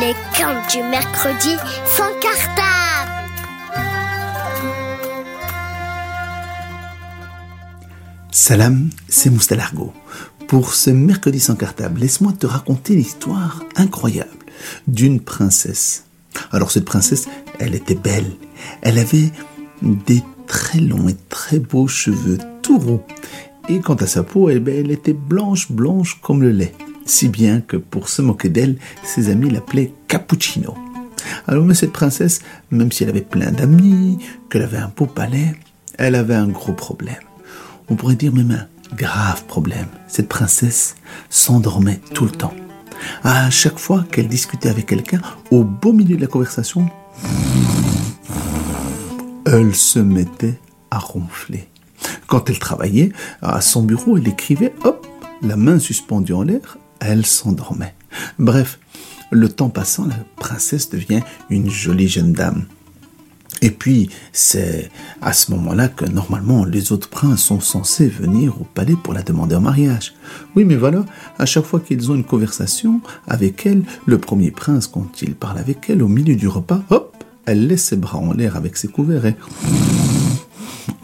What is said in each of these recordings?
Les contes du mercredi sans cartable. Salam, c'est Moustalargo. Pour ce mercredi sans cartable, laisse-moi te raconter l'histoire incroyable d'une princesse. Alors cette princesse, elle était belle. Elle avait des très longs et très beaux cheveux tout roux. Et quant à sa peau, eh ben, elle était blanche, blanche comme le lait si bien que pour se moquer d'elle, ses amis l'appelaient Cappuccino. Alors mais cette princesse, même si elle avait plein d'amis, qu'elle avait un beau palais, elle avait un gros problème. On pourrait dire même un grave problème. Cette princesse s'endormait tout le temps. À chaque fois qu'elle discutait avec quelqu'un, au beau milieu de la conversation, elle se mettait à ronfler. Quand elle travaillait à son bureau, elle écrivait, hop, la main suspendue en l'air, elle s'endormait. Bref, le temps passant, la princesse devient une jolie jeune dame. Et puis, c'est à ce moment-là que normalement les autres princes sont censés venir au palais pour la demander en mariage. Oui, mais voilà, à chaque fois qu'ils ont une conversation avec elle, le premier prince, quand il parle avec elle au milieu du repas, hop, elle laisse ses bras en l'air avec ses couverts et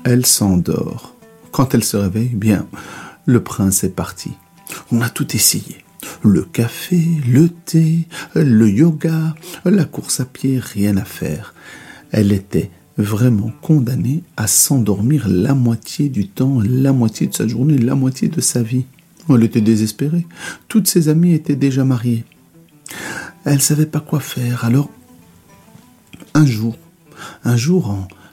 elle s'endort. Quand elle se réveille, bien, le prince est parti. On a tout essayé. Le café, le thé, le yoga, la course à pied, rien à faire. Elle était vraiment condamnée à s'endormir la moitié du temps, la moitié de sa journée, la moitié de sa vie. Elle était désespérée. Toutes ses amies étaient déjà mariées. Elle savait pas quoi faire. Alors, un jour, un jour,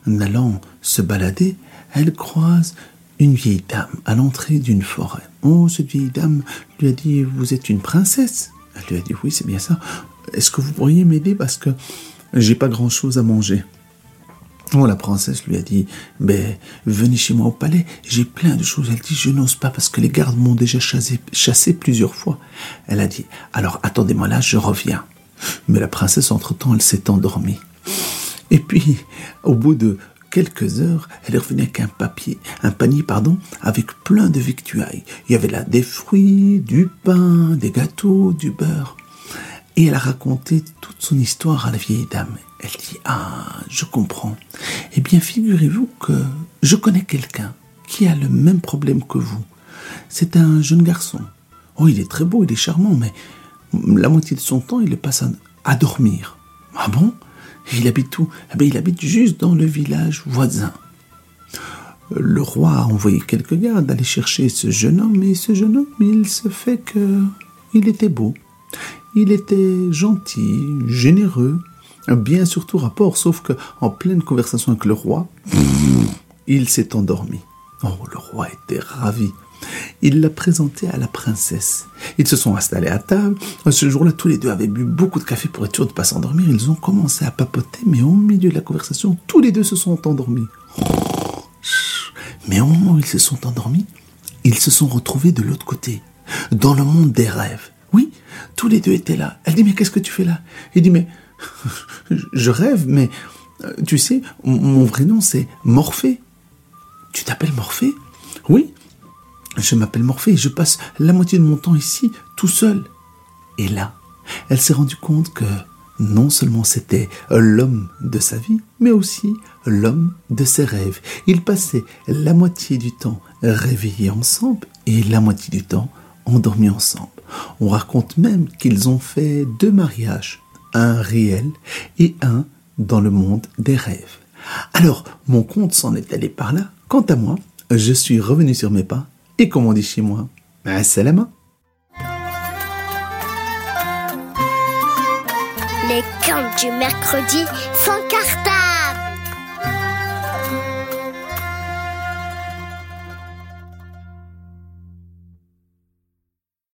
en allant se balader, elle croise une vieille dame à l'entrée d'une forêt. Oh, cette vieille dame lui a dit Vous êtes une princesse Elle lui a dit Oui, c'est bien ça. Est-ce que vous pourriez m'aider parce que j'ai pas grand chose à manger? Oh, la princesse lui a dit, ben, venez chez moi au palais, j'ai plein de choses. Elle dit, je n'ose pas parce que les gardes m'ont déjà chassé, chassé plusieurs fois. Elle a dit, alors attendez-moi là, je reviens. Mais la princesse, entre-temps, elle s'est endormie. Et puis, au bout de quelques heures, elle est revenue avec un papier, un panier, pardon, avec plein de victuailles. Il y avait là des fruits, du pain, des gâteaux, du beurre. Et elle a raconté toute son histoire à la vieille dame. Elle dit, ah, je comprends. Eh bien, figurez-vous que je connais quelqu'un qui a le même problème que vous. C'est un jeune garçon. Oh, il est très beau, il est charmant, mais la moitié de son temps, il le passe à, à dormir. Ah bon? Il habite où? Eh bien, Il habite juste dans le village voisin. Le roi a envoyé quelques gardes aller chercher ce jeune homme, et ce jeune homme, il se fait que il était beau. Il était gentil, généreux, bien surtout rapport, sauf que en pleine conversation avec le roi, il s'est endormi. Oh, le roi était ravi. Il l'a présenté à la princesse. Ils se sont installés à table. Ce jour-là, tous les deux avaient bu beaucoup de café pour être sûrs de ne pas s'endormir. Ils ont commencé à papoter, mais au milieu de la conversation, tous les deux se sont endormis. Mais au moment où ils se sont endormis, ils se sont retrouvés de l'autre côté, dans le monde des rêves. Oui, tous les deux étaient là. Elle dit, mais qu'est-ce que tu fais là? Il dit, mais je rêve, mais euh, tu sais, mon vrai nom c'est Morphée. Tu t'appelles Morphée? Oui, je m'appelle Morphée et je passe la moitié de mon temps ici, tout seul. Et là, elle s'est rendue compte que non seulement c'était l'homme de sa vie, mais aussi l'homme de ses rêves. Ils passaient la moitié du temps réveillés ensemble et la moitié du temps endormis ensemble. On raconte même qu'ils ont fait deux mariages, un réel et un dans le monde des rêves. Alors, mon conte s'en est allé par là. Quant à moi, je suis revenu sur mes pas et comme on dit chez moi, salama. Les camps du mercredi sans carton.